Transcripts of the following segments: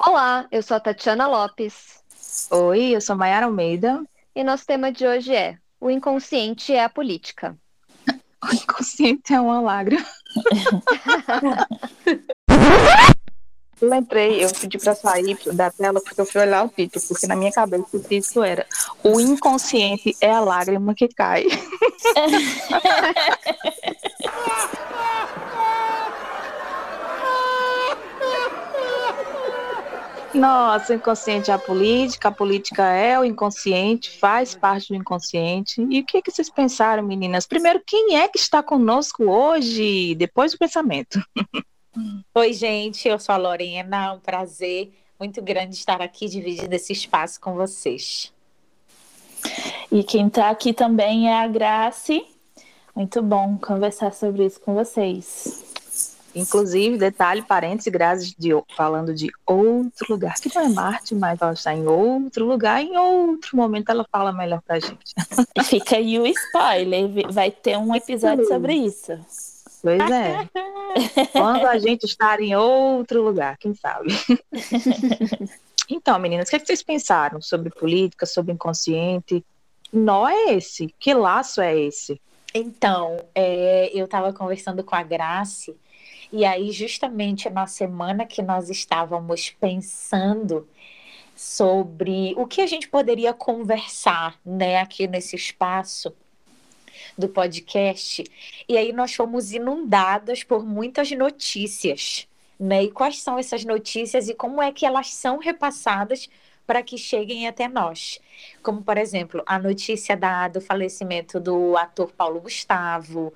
Olá, eu sou a Tatiana Lopes Oi, eu sou Mayara Almeida. e nosso tema de hoje é O inconsciente é a política. O inconsciente é uma lágrima. Lembrei, eu pedi pra sair da tela porque eu fui olhar o título, porque na minha cabeça o título era O inconsciente é a lágrima que cai. Nossa, o inconsciente é a política, a política é o inconsciente, faz parte do inconsciente. E o que, que vocês pensaram, meninas? Primeiro, quem é que está conosco hoje? Depois do pensamento. Oi, gente, eu sou a Lorena, é um prazer muito grande estar aqui dividindo esse espaço com vocês. E quem está aqui também é a Grace. Muito bom conversar sobre isso com vocês. Inclusive, detalhe, parênteses, Grazi, de, falando de outro lugar, que não é Marte, mas ela está em outro lugar, em outro momento ela fala melhor pra gente. Fica aí o spoiler, vai ter um episódio sobre isso. Pois é. Quando a gente estar em outro lugar, quem sabe? Então, meninas, o que, é que vocês pensaram sobre política, sobre inconsciente? Nó é esse? Que laço é esse? Então, é, eu estava conversando com a Grace, e aí, justamente na semana que nós estávamos pensando sobre o que a gente poderia conversar, né, aqui nesse espaço do podcast, e aí nós fomos inundadas por muitas notícias, né? E quais são essas notícias e como é que elas são repassadas para que cheguem até nós. Como, por exemplo, a notícia da, do falecimento do ator Paulo Gustavo,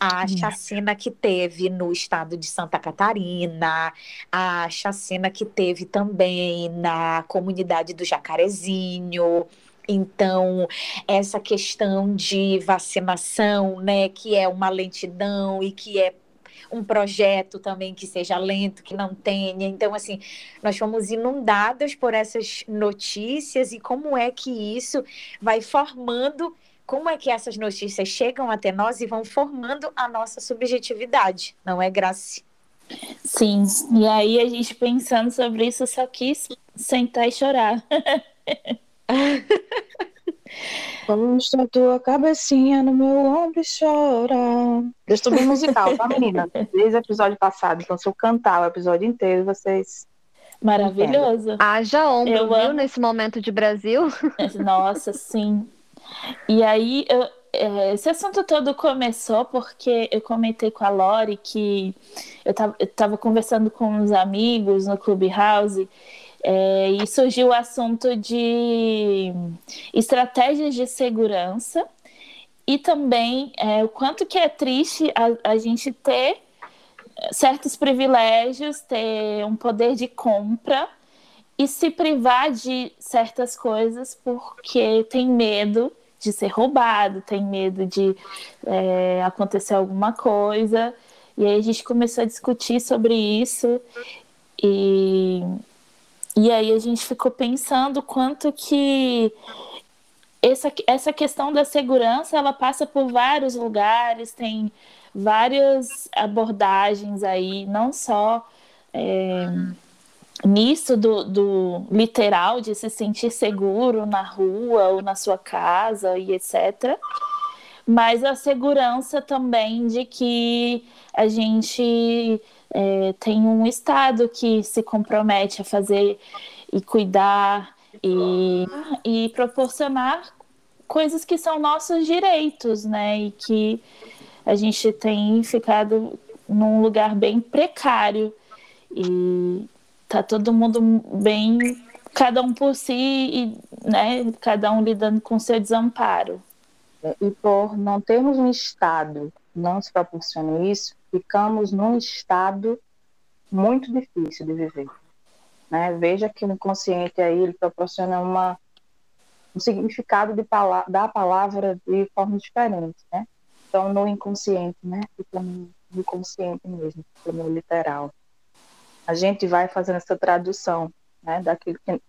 a Hum. chacina que teve no estado de Santa Catarina, a chacina que teve também na comunidade do Jacarezinho. Então, essa questão de vacinação, né, que é uma lentidão e que é um projeto também que seja lento, que não tenha. Então, assim, nós fomos inundadas por essas notícias e como é que isso vai formando, como é que essas notícias chegam até nós e vão formando a nossa subjetividade, não é, Graci? Sim, e aí a gente pensando sobre isso só quis sentar e chorar. Posta tua cabecinha no meu ombro e chora. Eu estou bem musical, tá, menina? Desde o episódio passado. Então, se eu cantar o episódio inteiro, vocês. Maravilhoso. Haja ombro, Eu viu, amo. nesse momento de Brasil. Nossa, sim. E aí, eu- é, esse assunto todo começou porque eu comentei com a Lori que eu tava, eu tava conversando com uns amigos no Clubhouse é, e surgiu o assunto de estratégias de segurança e também é, o quanto que é triste a, a gente ter certos privilégios, ter um poder de compra e se privar de certas coisas porque tem medo de ser roubado, tem medo de é, acontecer alguma coisa. E aí a gente começou a discutir sobre isso e, e aí a gente ficou pensando quanto que essa, essa questão da segurança ela passa por vários lugares, tem várias abordagens aí, não só é, nisso do, do literal de se sentir seguro na rua ou na sua casa e etc. Mas a segurança também de que a gente é, tem um Estado que se compromete a fazer e cuidar e, e proporcionar coisas que são nossos direitos, né? E que a gente tem ficado num lugar bem precário e tá todo mundo bem, cada um por si e, né? Cada um lidando com seu desamparo. E por não termos um Estado que não se proporciona isso, ficamos num estado muito difícil de viver. Né? Veja que o inconsciente aí ele proporciona uma, um significado de pala da palavra de forma diferente. Né? Então, no inconsciente, né? fica no inconsciente mesmo, no literal. A gente vai fazendo essa tradução né? daquilo que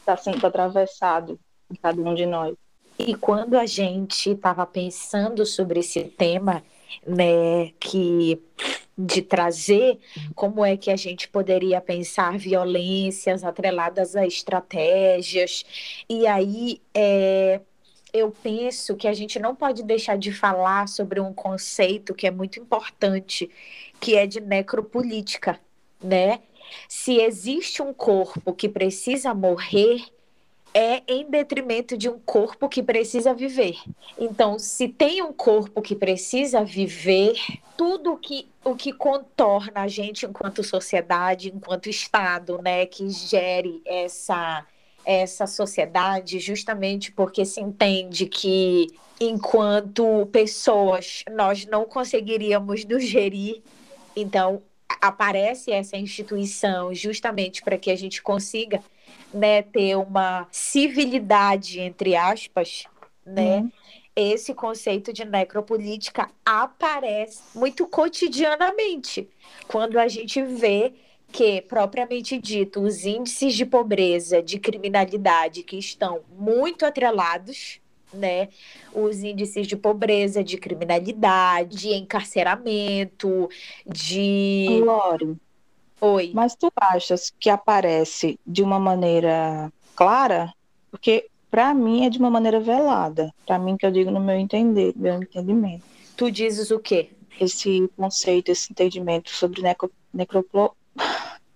está sendo atravessado em cada um de nós. E quando a gente estava pensando sobre esse tema, né, que de trazer como é que a gente poderia pensar violências atreladas a estratégias. E aí é, eu penso que a gente não pode deixar de falar sobre um conceito que é muito importante, que é de necropolítica, né? Se existe um corpo que precisa morrer, é em detrimento de um corpo que precisa viver. Então, se tem um corpo que precisa viver, tudo que, o que contorna a gente enquanto sociedade, enquanto Estado, né, que gere essa, essa sociedade, justamente porque se entende que enquanto pessoas nós não conseguiríamos nos gerir, então aparece essa instituição justamente para que a gente consiga né, ter uma civilidade, entre aspas, né? Uhum. Esse conceito de necropolítica aparece muito cotidianamente quando a gente vê que, propriamente dito, os índices de pobreza, de criminalidade que estão muito atrelados, né? Os índices de pobreza, de criminalidade, de encarceramento, de. Lore, Oi. Mas tu achas que aparece de uma maneira clara? Porque para mim é de uma maneira velada. Para mim que eu digo no meu entender, meu entendimento. Tu dizes o quê? Esse conceito, esse entendimento sobre necro, necroplo...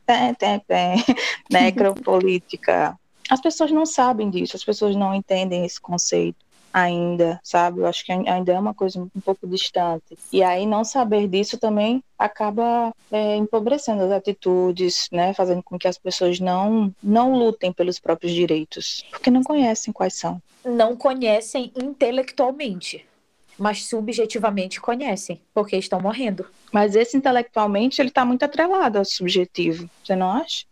tem, tem, tem. necropolítica. As pessoas não sabem disso, as pessoas não entendem esse conceito ainda, sabe? Eu acho que ainda é uma coisa um pouco distante. E aí não saber disso também acaba é, empobrecendo as atitudes, né? Fazendo com que as pessoas não, não lutem pelos próprios direitos, porque não conhecem quais são. Não conhecem intelectualmente, mas subjetivamente conhecem, porque estão morrendo. Mas esse intelectualmente ele está muito atrelado ao subjetivo, você não acha?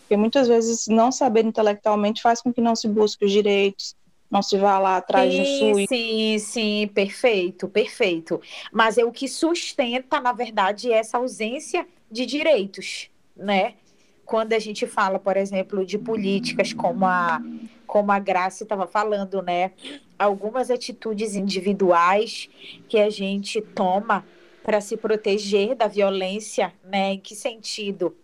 Porque muitas vezes não saber intelectualmente faz com que não se busque os direitos, não se vá lá atrás sim, de SUS. Sim, sim, perfeito, perfeito. Mas é o que sustenta, na verdade, essa ausência de direitos, né? Quando a gente fala, por exemplo, de políticas como a, como a Graça estava falando, né? Algumas atitudes individuais que a gente toma para se proteger da violência, né? Em que sentido?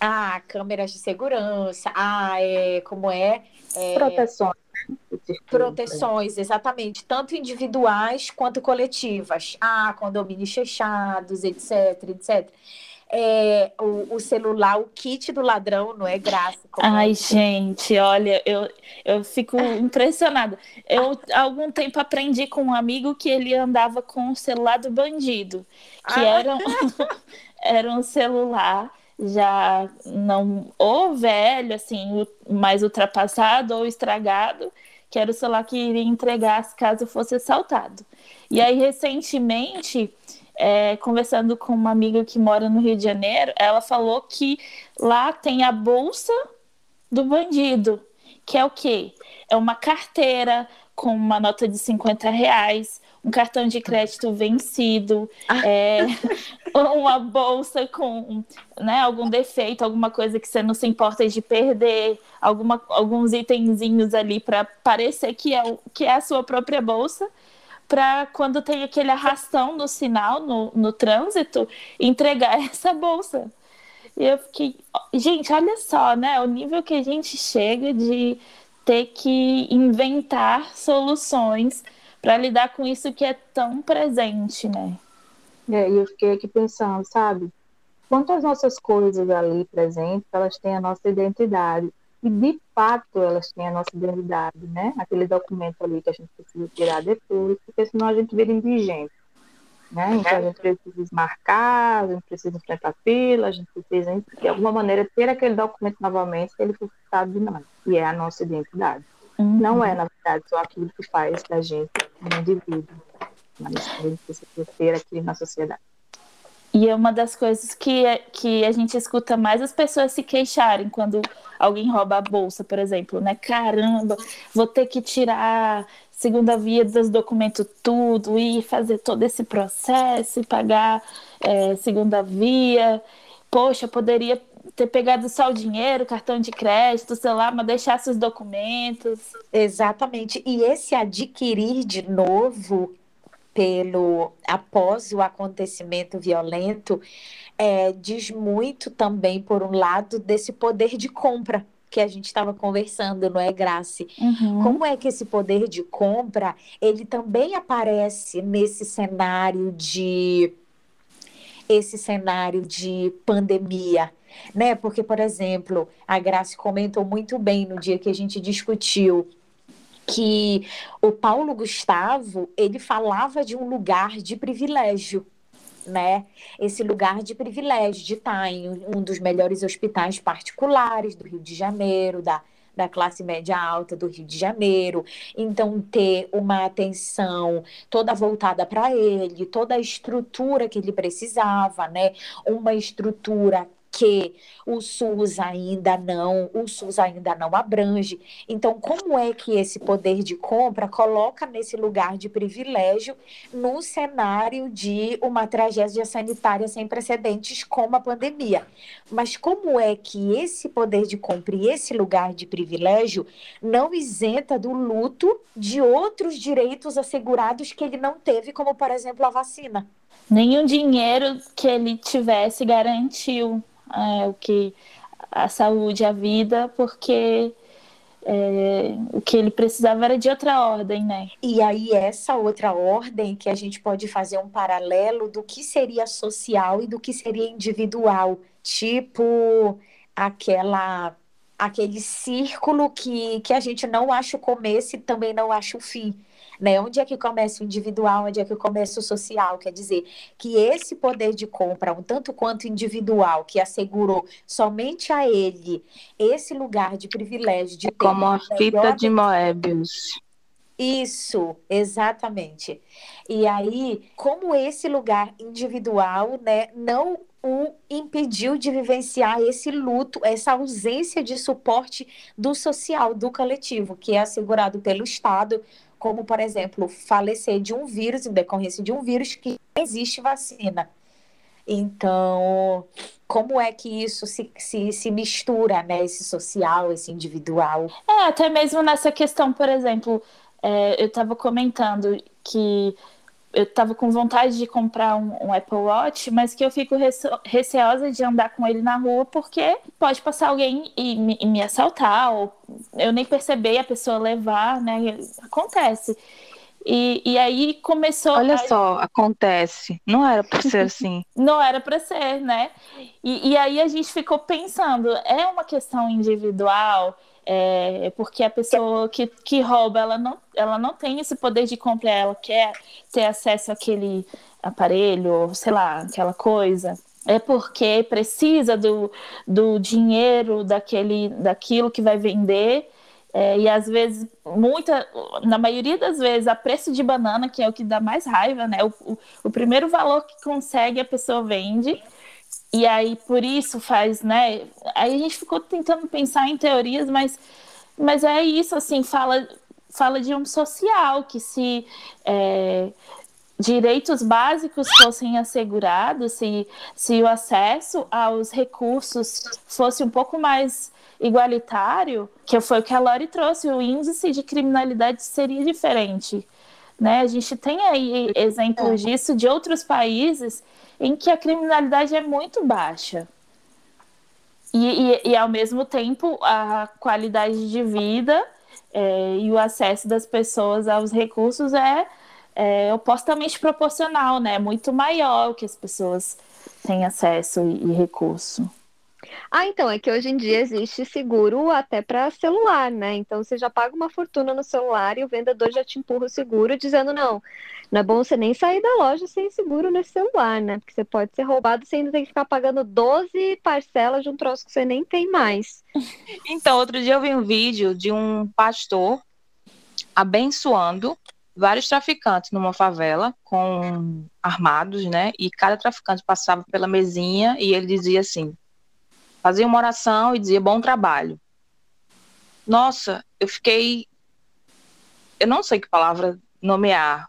Ah, câmeras de segurança, ah, é, como é? é Proteções Proteções, exatamente, tanto individuais quanto coletivas. Ah, condomínios fechados, etc, etc. É, o, o, celular, o kit do ladrão, não é graça. Ai, é. gente, olha, eu, eu fico impressionada. Eu, há algum tempo, aprendi com um amigo que ele andava com o celular do bandido, que ah. era, era um celular já não ou velho, assim, mais ultrapassado ou estragado, que era o celular que iria entregar caso fosse assaltado. E aí, recentemente, é, conversando com uma amiga que mora no Rio de Janeiro, ela falou que lá tem a bolsa do bandido, que é o quê? É uma carteira com uma nota de 50 reais, um cartão de crédito vencido, ah. é, uma bolsa com né, algum defeito, alguma coisa que você não se importa de perder, alguma, alguns itenzinhos ali para parecer que é, que é a sua própria bolsa, para quando tem aquele arrastão no sinal, no, no trânsito, entregar essa bolsa. E eu fiquei, gente, olha só, né? O nível que a gente chega de ter que inventar soluções para lidar com isso que é tão presente, né? É, e eu fiquei aqui pensando, sabe? Quantas nossas coisas ali presentes, elas têm a nossa identidade. E de fato elas têm a nossa identidade, né? Aquele documento ali que a gente precisa tirar depois, porque senão a gente vira indigente. Né? Então a gente precisa marcar, a gente precisa enfrentar fila, a gente precisa, de alguma maneira, ter aquele documento novamente se ele for citado de nós. E é a nossa identidade. Uhum. Não é, na verdade, só aquilo que faz da gente um indivíduo, mas a gente precisa ter aqui na sociedade. E é uma das coisas que, é, que a gente escuta mais as pessoas se queixarem quando alguém rouba a bolsa, por exemplo, né? Caramba, vou ter que tirar segunda via dos documentos tudo e fazer todo esse processo e pagar é, segunda via. Poxa, poderia ter pegado só o dinheiro, cartão de crédito, sei lá, mas deixasse os documentos. Exatamente. E esse adquirir de novo pelo após o acontecimento violento é, diz muito também, por um lado, desse poder de compra que a gente estava conversando, não é, Grace? Uhum. Como é que esse poder de compra ele também aparece nesse cenário de esse cenário de pandemia, né? Porque, por exemplo, a Grace comentou muito bem no dia que a gente discutiu que o Paulo Gustavo ele falava de um lugar de privilégio né, esse lugar de privilégio de estar em um dos melhores hospitais particulares do Rio de Janeiro, da, da classe média alta do Rio de Janeiro. Então, ter uma atenção toda voltada para ele, toda a estrutura que ele precisava, né, uma estrutura que o SUS ainda não, o SUS ainda não abrange. Então, como é que esse poder de compra coloca nesse lugar de privilégio no cenário de uma tragédia sanitária sem precedentes como a pandemia? Mas como é que esse poder de compra e esse lugar de privilégio não isenta do luto de outros direitos assegurados que ele não teve, como por exemplo a vacina? Nenhum dinheiro que ele tivesse garantiu é, o que a saúde, a vida, porque é, o que ele precisava era de outra ordem, né? E aí, essa outra ordem que a gente pode fazer um paralelo do que seria social e do que seria individual, tipo aquela aquele círculo que, que a gente não acha o começo e também não acha o fim. Né? Onde é que começa o individual, onde é que começa o social? Quer dizer, que esse poder de compra, um tanto quanto individual, que assegurou somente a ele esse lugar de privilégio de é como a fita de Moebius. Isso, exatamente. E aí, como esse lugar individual, né, não o impediu de vivenciar esse luto, essa ausência de suporte do social, do coletivo, que é assegurado pelo Estado, como, por exemplo, falecer de um vírus, em decorrência de um vírus que existe vacina. Então, como é que isso se, se, se mistura, né? Esse social, esse individual? É, até mesmo nessa questão, por exemplo, é, eu estava comentando que eu estava com vontade de comprar um, um, Apple Watch, mas que eu fico receosa de andar com ele na rua porque pode passar alguém e me, e me assaltar, ou eu nem perceber a pessoa levar, né? Acontece. E, e aí começou. Olha a... só, acontece. Não era para ser assim. Não era para ser, né? E, e aí a gente ficou pensando: é uma questão individual? É, porque a pessoa que, que rouba, ela não, ela não tem esse poder de compra, ela quer ter acesso àquele aparelho, sei lá, aquela coisa. É porque precisa do, do dinheiro daquele, daquilo que vai vender. É, e às vezes, muita, na maioria das vezes, a preço de banana, que é o que dá mais raiva, né? O, o, o primeiro valor que consegue, a pessoa vende. E aí, por isso faz, né? Aí a gente ficou tentando pensar em teorias, mas, mas é isso, assim, fala, fala de um social que se é, direitos básicos fossem assegurados, se, se o acesso aos recursos fosse um pouco mais igualitário, que foi o que a Lori trouxe, o índice de criminalidade seria diferente. Né? A gente tem aí exemplos é. disso de outros países em que a criminalidade é muito baixa. E, e, e ao mesmo tempo, a qualidade de vida é, e o acesso das pessoas aos recursos é, é opostamente proporcional, né? Muito maior que as pessoas têm acesso e, e recurso. Ah, então, é que hoje em dia existe seguro até para celular, né? Então você já paga uma fortuna no celular e o vendedor já te empurra o seguro dizendo: não, não é bom você nem sair da loja sem seguro nesse celular, né? Porque você pode ser roubado e você ainda tem que ficar pagando 12 parcelas de um troço que você nem tem mais. Então, outro dia eu vi um vídeo de um pastor abençoando vários traficantes numa favela com armados, né? E cada traficante passava pela mesinha e ele dizia assim: fazia uma oração e dizia bom trabalho. Nossa, eu fiquei. Eu não sei que palavra nomear,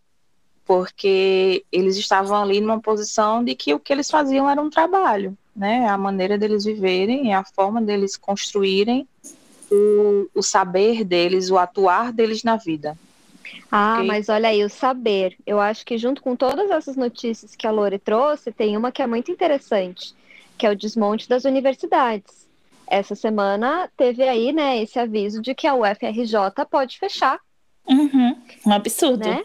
porque eles estavam ali numa posição de que o que eles faziam era um trabalho, né? A maneira deles viverem, a forma deles construírem o, o saber deles, o atuar deles na vida. Ah, Ok. mas olha aí, o saber. Eu acho que junto com todas essas notícias que a Lore trouxe, tem uma que é muito interessante, que é o desmonte das universidades. Essa semana teve aí, né, esse aviso de que a UFRJ pode fechar, Uhum. Um absurdo. né?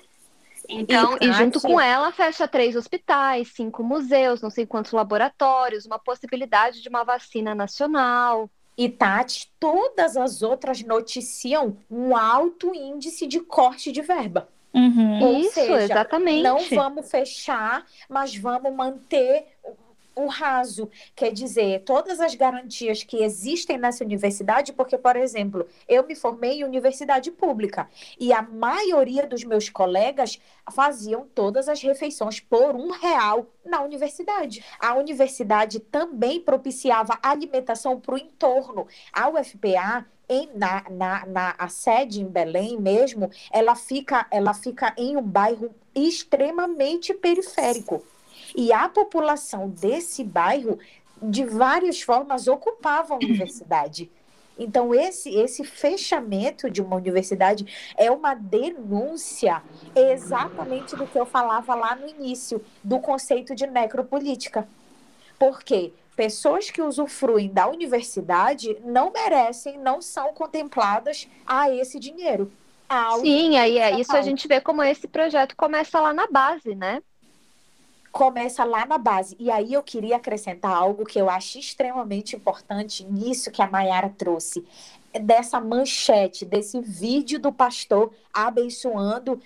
Então, e, E, junto com ela fecha três hospitais, cinco museus, não sei quantos laboratórios, uma possibilidade de uma vacina nacional. E Tati, todas as outras noticiam um alto índice de corte de verba. Uhum. Ou Isso, seja, exatamente. Não vamos fechar, mas vamos manter o raso. Quer dizer, todas as garantias que existem nessa universidade, porque, por exemplo, eu me formei em universidade pública e a maioria dos meus colegas faziam todas as refeições por um real na universidade. A universidade também propiciava alimentação para o entorno. A UFPA em, na, na, na a sede em Belém mesmo, ela fica, ela fica em um bairro extremamente periférico. E a população desse bairro, de várias formas, ocupava a universidade. Então, esse, esse fechamento de uma universidade é uma denúncia exatamente do que eu falava lá no início, do conceito de necropolítica. Porque pessoas que usufruem da universidade não merecem, não são contempladas a esse dinheiro. Ao Sim, aí é isso a gente vê como esse projeto começa lá na base, né? Começa lá na base. E aí eu queria acrescentar algo que eu acho extremamente importante nisso que a Mayara trouxe. Dessa manchete, desse vídeo do pastor abençoando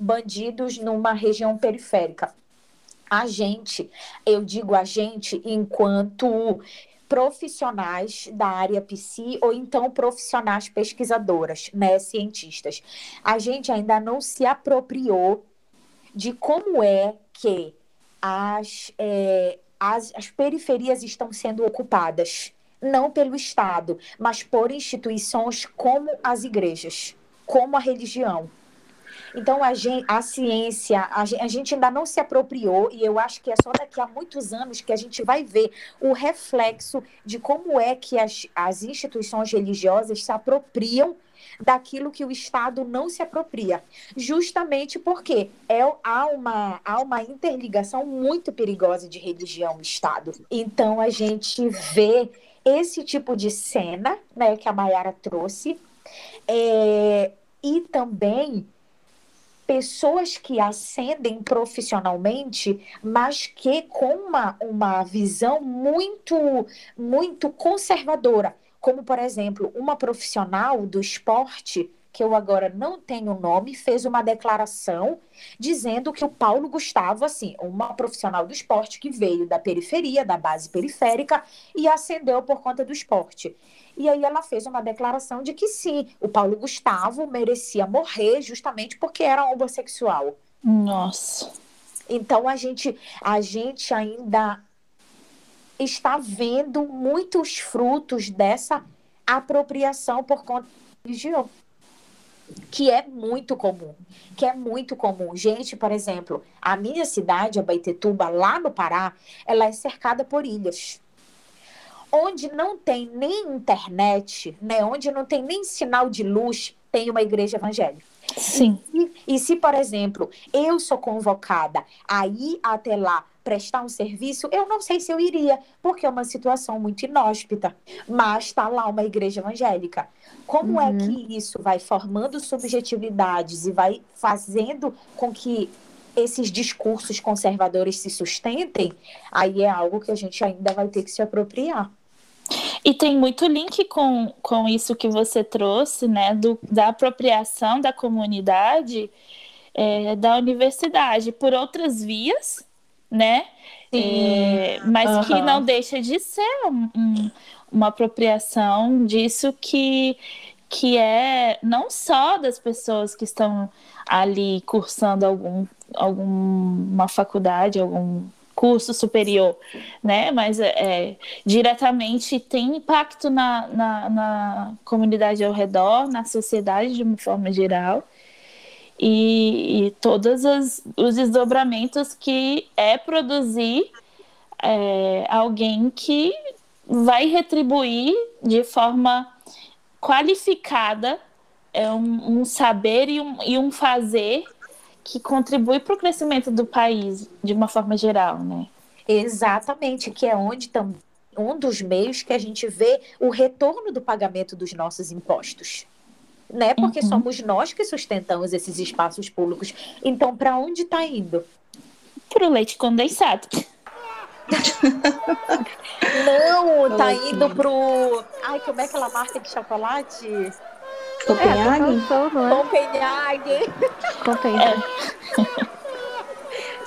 bandidos numa região periférica. A gente, eu digo a gente enquanto profissionais da área psi ou então profissionais pesquisadoras, né, cientistas. A gente ainda não se apropriou de como é que as, é, as, as periferias estão sendo ocupadas, não pelo Estado, mas por instituições como as igrejas, como a religião. Então, a, gen- a ciência, a, gen- a gente ainda não se apropriou, e eu acho que é só daqui a muitos anos que a gente vai ver o reflexo de como é que as, as instituições religiosas se apropriam daquilo que o Estado não se apropria. Justamente porque é, há, uma, há uma interligação muito perigosa de religião e Estado. Então, a gente vê esse tipo de cena né, que a Mayara trouxe, é, e também pessoas que ascendem profissionalmente, mas que com uma, uma visão muito, muito conservadora. Como, por exemplo, uma profissional do esporte, que eu agora não tenho nome, fez uma declaração dizendo que o Paulo Gustavo, assim, uma profissional do esporte que veio da periferia, da base periférica, e ascendeu por conta do esporte. E aí ela fez uma declaração de que sim, o Paulo Gustavo merecia morrer justamente porque era homossexual. Nossa. Então a gente, a gente ainda está vendo muitos frutos dessa apropriação por conta da religião. Que é muito comum. Que é muito comum. Gente, por exemplo, a minha cidade, Abaetetuba, lá no Pará, ela é cercada por ilhas onde não tem nem internet, né, onde não tem nem sinal de luz, tem uma igreja evangélica. Sim. E, e se, por exemplo, eu sou convocada a ir até lá prestar um serviço, eu não sei se eu iria, porque é uma situação muito inóspita. Mas está lá uma igreja evangélica. Como é Uhum. que isso vai formando subjetividades e vai fazendo com que esses discursos conservadores se sustentem? Aí é algo que a gente ainda vai ter que se apropriar. E tem muito link com, com isso que você trouxe, né? Do, da apropriação da comunidade é, da universidade por outras vias, né? É, mas que Aham. não deixa de ser um- um- uma apropriação disso que, que é não só das pessoas que estão ali cursando algum, alguma faculdade, algum curso superior, né? Mas é, é, diretamente tem impacto na, na, na comunidade ao redor, na sociedade de uma forma geral. E, e todos os, os desdobramentos que é produzir é, alguém que vai retribuir de forma qualificada é um, um saber e um, e um fazer que contribui para o crescimento do país de uma forma geral, né? Exatamente, que é onde também um dos meios que a gente vê o retorno do pagamento dos nossos impostos. Né? Porque uhum. somos nós que sustentamos esses espaços públicos. Então, para onde está indo? Para o leite condensado. Não, tá indo pro. Ai, como é aquela marca de chocolate? Copenhague? É, Copenhague. Copenhague.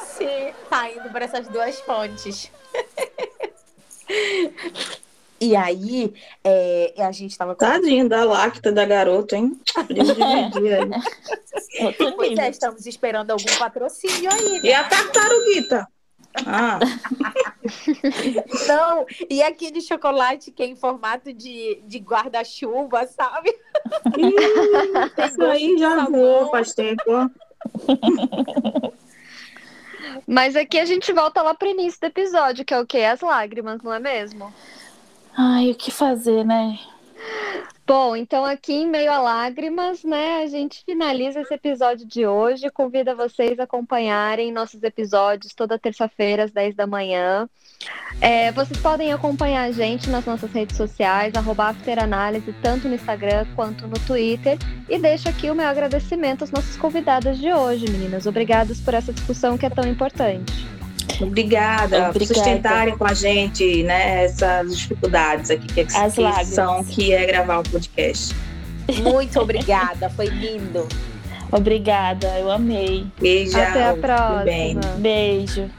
Sim, tá indo para essas duas fontes. E aí, é, a gente tava. Tadinho da lacta da garota, hein? dividir aí. pois é, estamos esperando algum patrocínio aí. Né? E a tartaruguita? Ah. Não, e aquele chocolate que é em formato de, de guarda-chuva, sabe? Ih, isso aí já voou faz tempo. Mas aqui a gente volta lá pro início do episódio, que é o quê? As lágrimas, não é mesmo? Ai, o que fazer, né? Bom, então aqui em meio a lágrimas, né, a gente finaliza esse episódio de hoje. Convido vocês a acompanharem nossos episódios toda terça-feira às 10 da manhã. É, vocês podem acompanhar a gente nas nossas redes sociais, afteranálise, tanto no Instagram quanto no Twitter. E deixo aqui o meu agradecimento às nossas convidadas de hoje, meninas. Obrigadas por essa discussão que é tão importante. Obrigada, Obrigada. por sustentarem com a gente né, essas dificuldades aqui que, As que são, que é gravar um podcast. Muito obrigada, foi lindo. Obrigada, eu amei. Beijo. Até a próxima. Beijo.